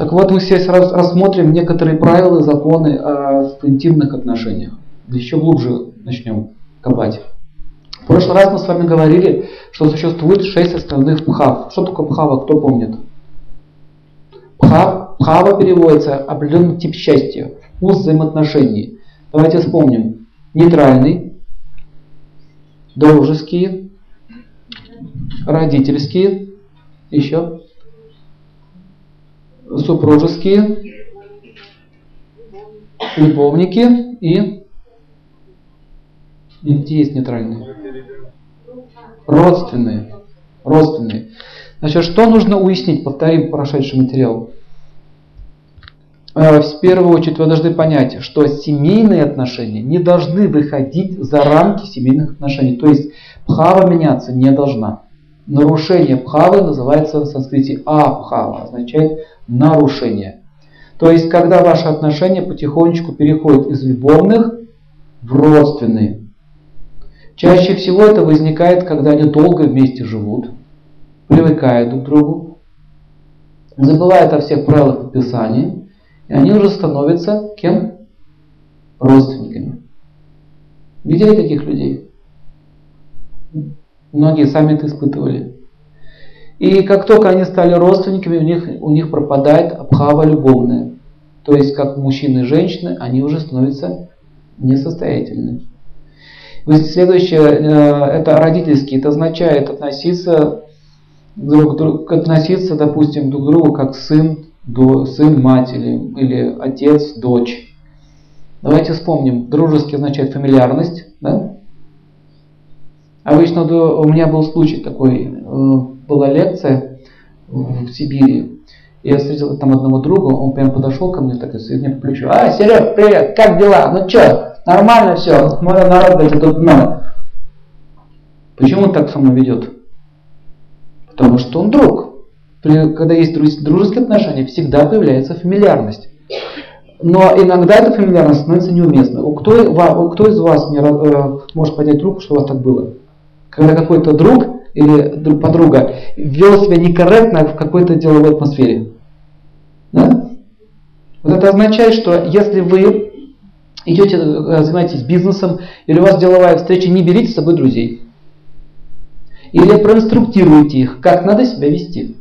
Так вот, мы сейчас рассмотрим некоторые правила, законы о интимных отношениях. Еще глубже начнем копать. В прошлый раз мы с вами говорили, что существует шесть основных пхав. Что такое пхава, кто помнит? Пхав, переводится определенный тип счастья, вкус взаимоотношений. Давайте вспомним. Нейтральный, дружеские, родительские, еще супружеские, любовники и, и где есть нейтральные? Родственные. Родственные. Значит, что нужно уяснить? Повторим прошедший материал. Э, в первую очередь вы должны понять, что семейные отношения не должны выходить за рамки семейных отношений. То есть пхава меняться не должна. Нарушение пхавы называется в санскрите апхава, означает нарушение. То есть, когда ваши отношения потихонечку переходят из любовных в родственные. Чаще всего это возникает, когда они долго вместе живут, привыкают друг к другу, забывают о всех правилах подписания, и они уже становятся кем? Родственниками. Видели таких людей? Многие сами это испытывали. И как только они стали родственниками, у них, у них пропадает абхава любовная. То есть, как мужчины и женщины, они уже становятся несостоятельными. Следующее, э, это родительский. Это означает относиться друг к другу, относиться, допустим, друг к другу как сын, до, сын, мать или, или отец, дочь. Давайте вспомним. Дружеский означает фамильярность. Да? Обычно у меня был случай такой, э, была лекция в Сибири, я встретил там одного друга, он прям подошел ко мне так и мне по плечу. А, Серег, привет, как дела? Ну что, нормально все? Мой народ, блядь, тут много. Почему он так со мной ведет? Потому что он друг. Когда есть дружеские отношения, всегда появляется фамильярность. Но иногда эта фамильярность становится неуместной. Кто, кто из вас мне, э, может поднять руку, что у вас так было? Когда какой-то друг или подруга вел себя некорректно в какой-то деловой атмосфере. Да? Вот это означает, что если вы идете, э, занимаетесь бизнесом, или у вас деловая встреча, не берите с собой друзей. Или проинструктируйте их, как надо себя вести.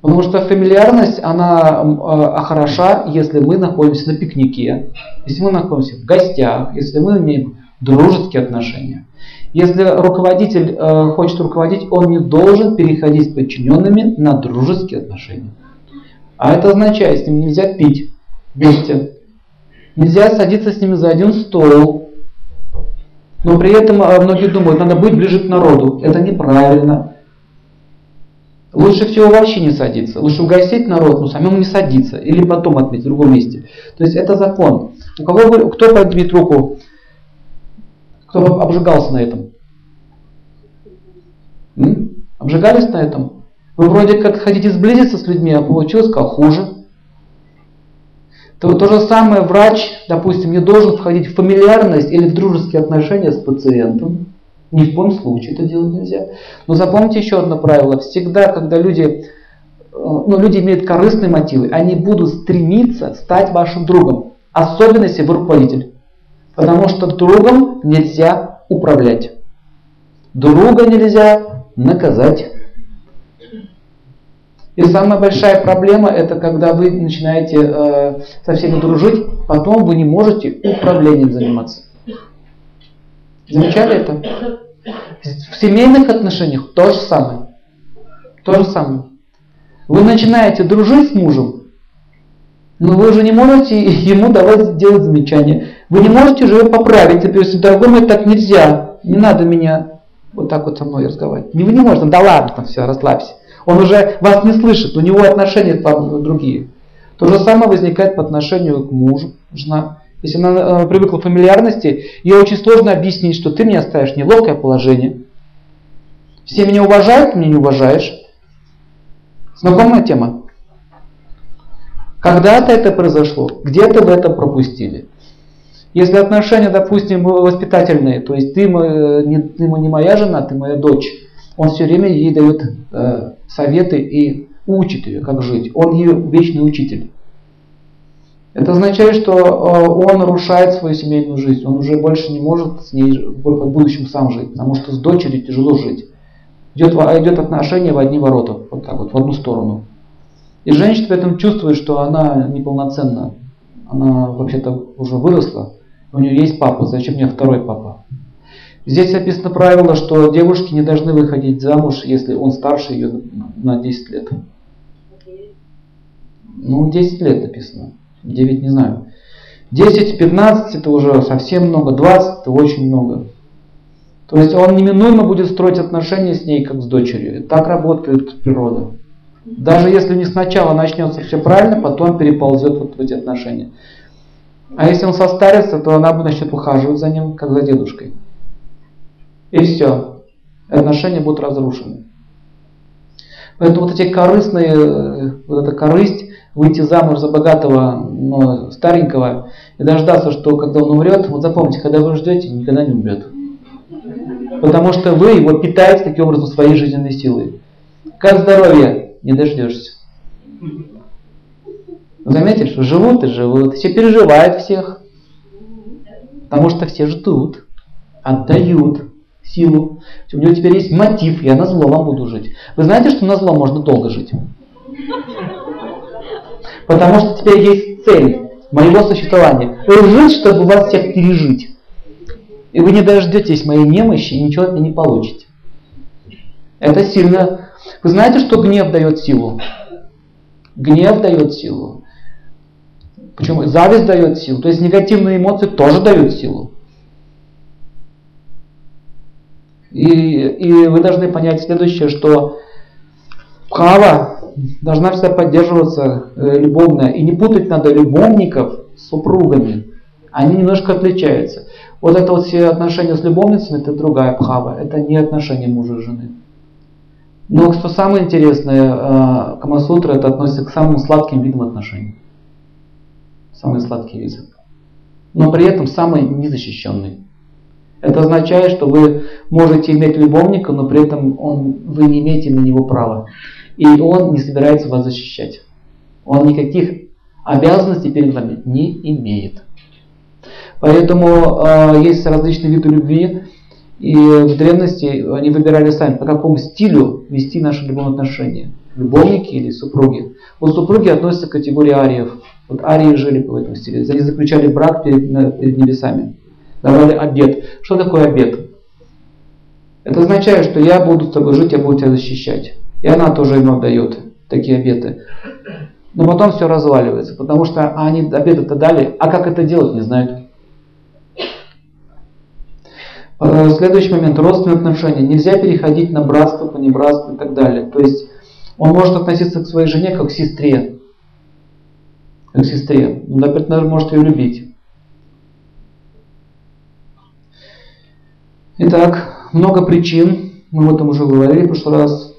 Потому что фамильярность, она э, хороша, если мы находимся на пикнике, если мы находимся в гостях, если мы имеем дружеские отношения. Если руководитель э, хочет руководить, он не должен переходить с подчиненными на дружеские отношения. А это означает, с ним нельзя пить вместе. Нельзя садиться с ними за один стол. Но при этом э, многие думают, надо быть ближе к народу. Это неправильно. Лучше всего вообще не садиться. Лучше угостить народ, но самому не садиться. Или потом отметить в другом месте. То есть это закон. У кого, кто поднимет руку, кто обжигался на этом? Обжигались на этом? Вы вроде как хотите сблизиться с людьми, а получилось как хуже. То, то же самое врач, допустим, не должен входить в фамильярность или в дружеские отношения с пациентом. Ни в коем случае это делать нельзя. Но запомните еще одно правило. Всегда, когда люди, э, ну, люди имеют корыстные мотивы, они будут стремиться стать вашим другом. Особенно если вы руководитель. Потому что другом нельзя управлять. Друга нельзя наказать. И самая большая проблема это когда вы начинаете э, со всеми дружить, потом вы не можете управлением заниматься. Замечали это? В семейных отношениях то же самое. То же самое. Вы начинаете дружить с мужем, но вы уже не можете ему давать делать замечания. Вы не можете же его поправить. Если дорогой мой, так нельзя. Не надо меня вот так вот со мной разговаривать. Не, вы не можете. Да ладно, там все, расслабься. Он уже вас не слышит, у него отношения там другие. То же самое возникает по отношению к мужу, жена. Если она э, привыкла к фамильярности, ей очень сложно объяснить, что ты меня ставишь в неловкое положение. Все меня уважают, меня не уважаешь. Знакомая тема? Когда-то это произошло, где-то вы это пропустили. Если отношения, допустим, воспитательные, то есть ты, не, ты не моя жена, ты моя дочь, он все время ей дает э, советы и учит ее, как жить. Он ее вечный учитель. Это означает, что э, он нарушает свою семейную жизнь. Он уже больше не может с ней в будущем сам жить, потому что с дочерью тяжело жить. Идет, идет отношение в одни ворота, вот так вот, в одну сторону. И женщина при этом чувствует, что она неполноценна. Она вообще-то уже выросла, у нее есть папа, зачем мне второй папа? Здесь описано правило, что девушки не должны выходить замуж, если он старше ее на 10 лет. Ну, 10 лет написано. 9 не знаю. 10-15 это уже совсем много, 20 это очень много. То есть он неминуемо будет строить отношения с ней, как с дочерью. Так работает природа. Даже если не сначала начнется все правильно, потом переползет вот в эти отношения. А если он состарится, то она начнет ухаживать за ним, как за дедушкой. И все. Отношения будут разрушены. Поэтому вот эти корыстные, вот эта корысть, выйти замуж за богатого, но старенького, и дождаться, что когда он умрет, вот запомните, когда вы ждете, никогда не умрет. Потому что вы его питаете таким образом своей жизненной силой. Как здоровье? Не дождешься. Заметили, что живут и живут, все переживают всех. Потому что все ждут, отдают силу. У него теперь есть мотив, я на зло вам буду жить. Вы знаете, что на зло можно долго жить? Потому что теперь есть цель моего существования. Жить, чтобы вас всех пережить. И вы не дождетесь моей немощи и ничего от меня не получите. Это сильно. Вы знаете, что гнев дает силу? Гнев дает силу. Почему? Зависть дает силу. То есть негативные эмоции тоже дают силу. И, и вы должны понять следующее, что Хава должна всегда поддерживаться э, любовно. И не путать надо любовников с супругами. Они немножко отличаются. Вот это вот все отношения с любовницами, это другая пхава. Это не отношения мужа и жены. Но что самое интересное, э, Камасутра это относится к самым сладким видам отношений. Самый сладкий вид. Но при этом самый незащищенный. Это означает, что вы можете иметь любовника, но при этом он, вы не имеете на него права. И он не собирается вас защищать. Он никаких обязанностей перед вами не имеет. Поэтому э, есть различные виды любви. И в древности они выбирали сами, по какому стилю вести наши любовные отношения. Любовники или супруги. Вот супруги относятся к категории ариев. Вот арии жили по этому стилю. Они заключали брак перед, перед небесами. Давали обед. Что такое обед? Это означает, что я буду с тобой жить, я буду тебя защищать. И она тоже ему отдает такие обеты. Но потом все разваливается, потому что они обеты-то дали, а как это делать, не знают. Э, следующий момент. Родственные отношения. Нельзя переходить на братство, понебратство и так далее. То есть он может относиться к своей жене как к сестре. К сестре. Он, например, может ее любить. Итак, много причин. Мы об этом уже говорили в прошлый раз.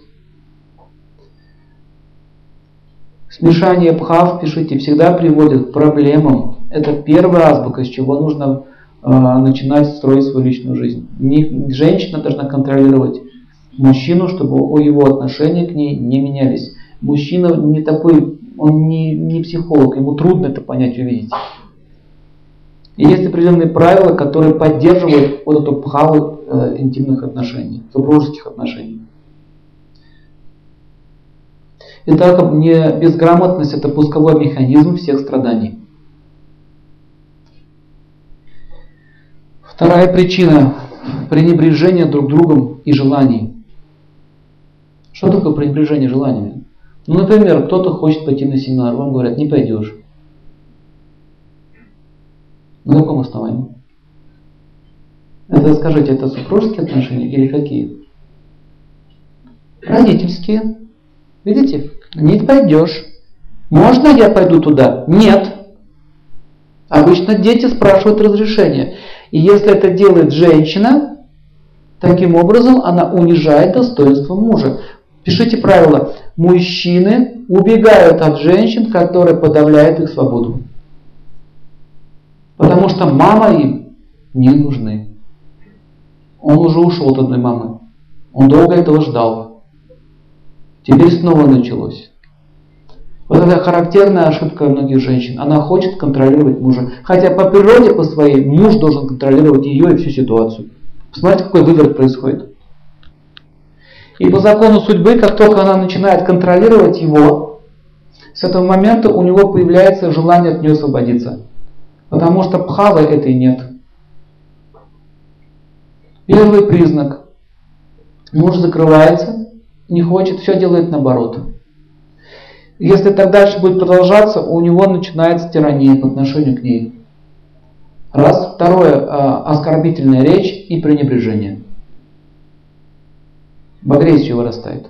Смешание пхав, пишите, всегда приводит к проблемам. Это первая азбука, с чего нужно а, начинать строить свою личную жизнь. Не, женщина должна контролировать мужчину, чтобы его отношения к ней не менялись. Мужчина не такой, он не, не психолог, ему трудно это понять, увидеть. И есть определенные правила, которые поддерживают вот эту пхаву э, интимных отношений, супружеских отношений. Итак, не безграмотность это пусковой механизм всех страданий. Вторая причина – пренебрежение друг другом и желаний. Что такое пренебрежение желаниями? Ну, например, кто-то хочет пойти на семинар, вам говорят, не пойдешь. На каком основании? Это, скажите, это супружеские отношения или какие? Родительские. Видите? Не пойдешь. Можно я пойду туда? Нет. Обычно дети спрашивают разрешение. И если это делает женщина, таким образом она унижает достоинство мужа. Пишите правило. Мужчины убегают от женщин, которые подавляют их свободу. Потому что мама им не нужны. Он уже ушел от одной мамы. Он долго этого ждал. Теперь снова началось. Вот это характерная ошибка многих женщин. Она хочет контролировать мужа. Хотя по природе, по своей, муж должен контролировать ее и всю ситуацию. Посмотрите, какой выворот происходит. И по закону судьбы, как только она начинает контролировать его, с этого момента у него появляется желание от нее освободиться. Потому что пхавы этой нет. Первый признак. Муж закрывается, не хочет, все делает наоборот. Если так дальше будет продолжаться, у него начинается тирания по отношению к ней. Раз. Второе. А, оскорбительная речь и пренебрежение. В агрессию вырастает.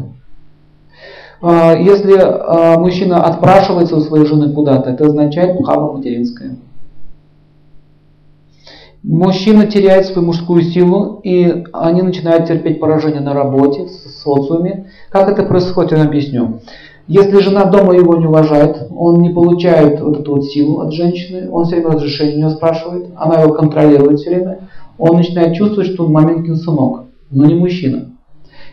А, если а, мужчина отпрашивается у своей жены куда-то, это означает пхава материнская. Мужчина теряет свою мужскую силу, и они начинают терпеть поражение на работе, в социуме. Как это происходит, я объясню. Если жена дома его не уважает, он не получает вот эту вот силу от женщины, он все время разрешение у нее спрашивает, она его контролирует все время, он начинает чувствовать, что он маменькин сынок, но не мужчина.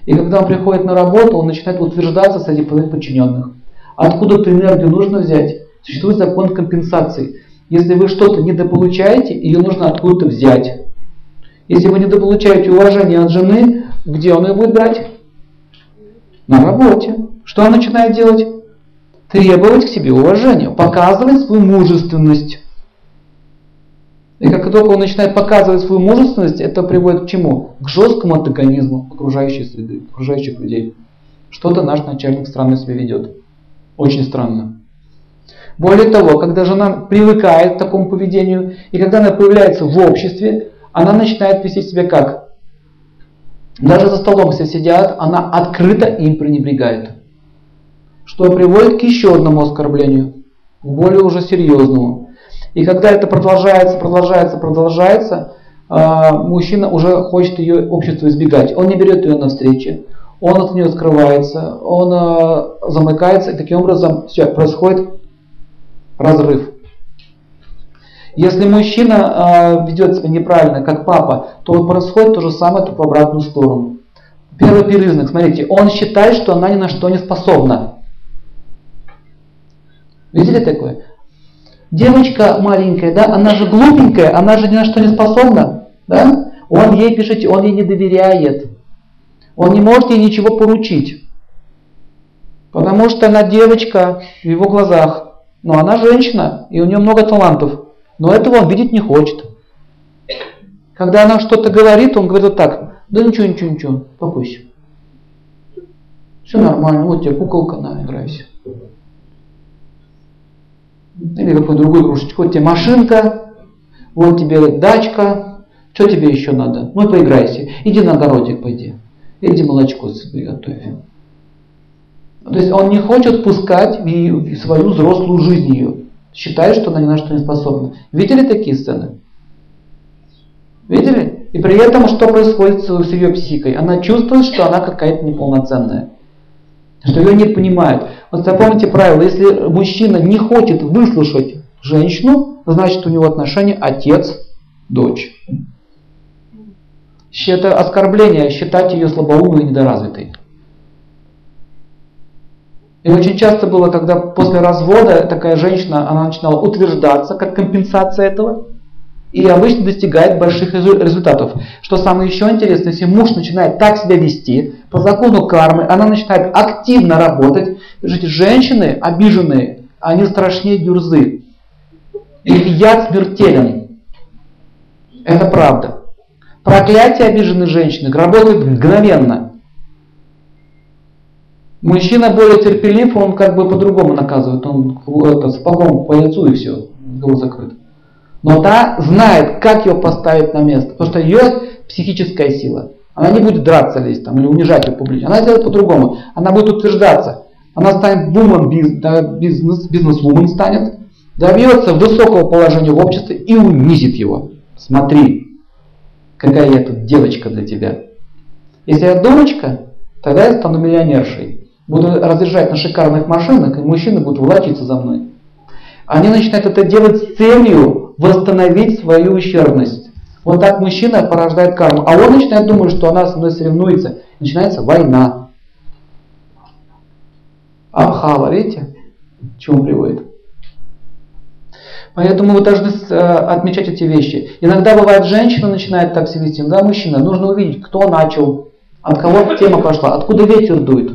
И когда он приходит на работу, он начинает утверждаться среди своих подчиненных. Откуда-то энергию нужно взять. Существует закон компенсации. Если вы что-то недополучаете, ее нужно откуда-то взять. Если вы недополучаете уважение от жены, где он ее будет брать? На работе. Что он начинает делать? Требовать к себе уважения, показывать свою мужественность. И как только он начинает показывать свою мужественность, это приводит к чему? К жесткому антагонизму окружающей среды, окружающих людей. Что-то наш начальник странно себя ведет. Очень странно. Более того, когда жена привыкает к такому поведению, и когда она появляется в обществе, она начинает вести себя как? Даже за столом все сидят, она открыто им пренебрегает. Что приводит к еще одному оскорблению, более уже серьезному. И когда это продолжается, продолжается, продолжается, а, мужчина уже хочет ее общество избегать. Он не берет ее на встречи, он от нее скрывается, он а, замыкается, и таким образом все, происходит разрыв. Если мужчина э, ведет себя неправильно, как папа, то происходит то же самое, только в обратную сторону. Первый признак, смотрите, он считает, что она ни на что не способна. Видели такое? Девочка маленькая, да, она же глупенькая, она же ни на что не способна, да? Он ей, пишите, он ей не доверяет. Он не может ей ничего поручить. Потому что она девочка в его глазах. Но она женщина, и у нее много талантов. Но этого он видеть не хочет. Когда она что-то говорит, он говорит вот так. Да ничего, ничего, ничего, покойся. Все нормально, вот тебе куколка, на, играйся. Или какой другой игрушечка. Вот тебе машинка, вот тебе дачка, что тебе еще надо? Ну поиграйся. Иди на огородик пойди. Иди молочко себе готовь. То есть он не хочет пускать в свою взрослую жизнь ее. Считает, что она ни на что не способна. Видели такие сцены? Видели? И при этом что происходит с ее психикой? Она чувствует, что она какая-то неполноценная. Что ее не понимают. Вот запомните правило, если мужчина не хочет выслушать женщину, значит у него отношения отец-дочь. Это оскорбление считать ее слабоумной и недоразвитой. И очень часто было, когда после развода такая женщина, она начинала утверждаться как компенсация этого, и обычно достигает больших результатов. Что самое еще интересное, если муж начинает так себя вести, по закону кармы, она начинает активно работать. Скажите, женщины обиженные, они страшнее дюрзы. Их яд смертелен. Это правда. Проклятие обиженной женщины работает мгновенно. Мужчина более терпелив, он как бы по-другому наказывает. Он это, сапогом по лицу и все, голос закрыт. Но та знает, как ее поставить на место. Потому что ее психическая сила. Она не будет драться лезть там, или унижать ее публично. Она сделает по-другому. Она будет утверждаться. Она станет бумом, бизнес, бизнес-вумен станет, добьется высокого положения в обществе и унизит его. Смотри, какая я тут девочка для тебя. Если я дурочка, тогда я стану миллионершей буду разъезжать на шикарных машинах, и мужчины будут волочиться за мной. Они начинают это делать с целью восстановить свою ущербность. Вот так мужчина порождает карму. А он начинает думать, что она со мной соревнуется. Начинается война. Абхава, видите? чему приводит. Поэтому вы должны э, отмечать эти вещи. Иногда бывает женщина начинает так себя вести, иногда мужчина. Нужно увидеть, кто начал, от кого тема пошла, откуда ветер дует.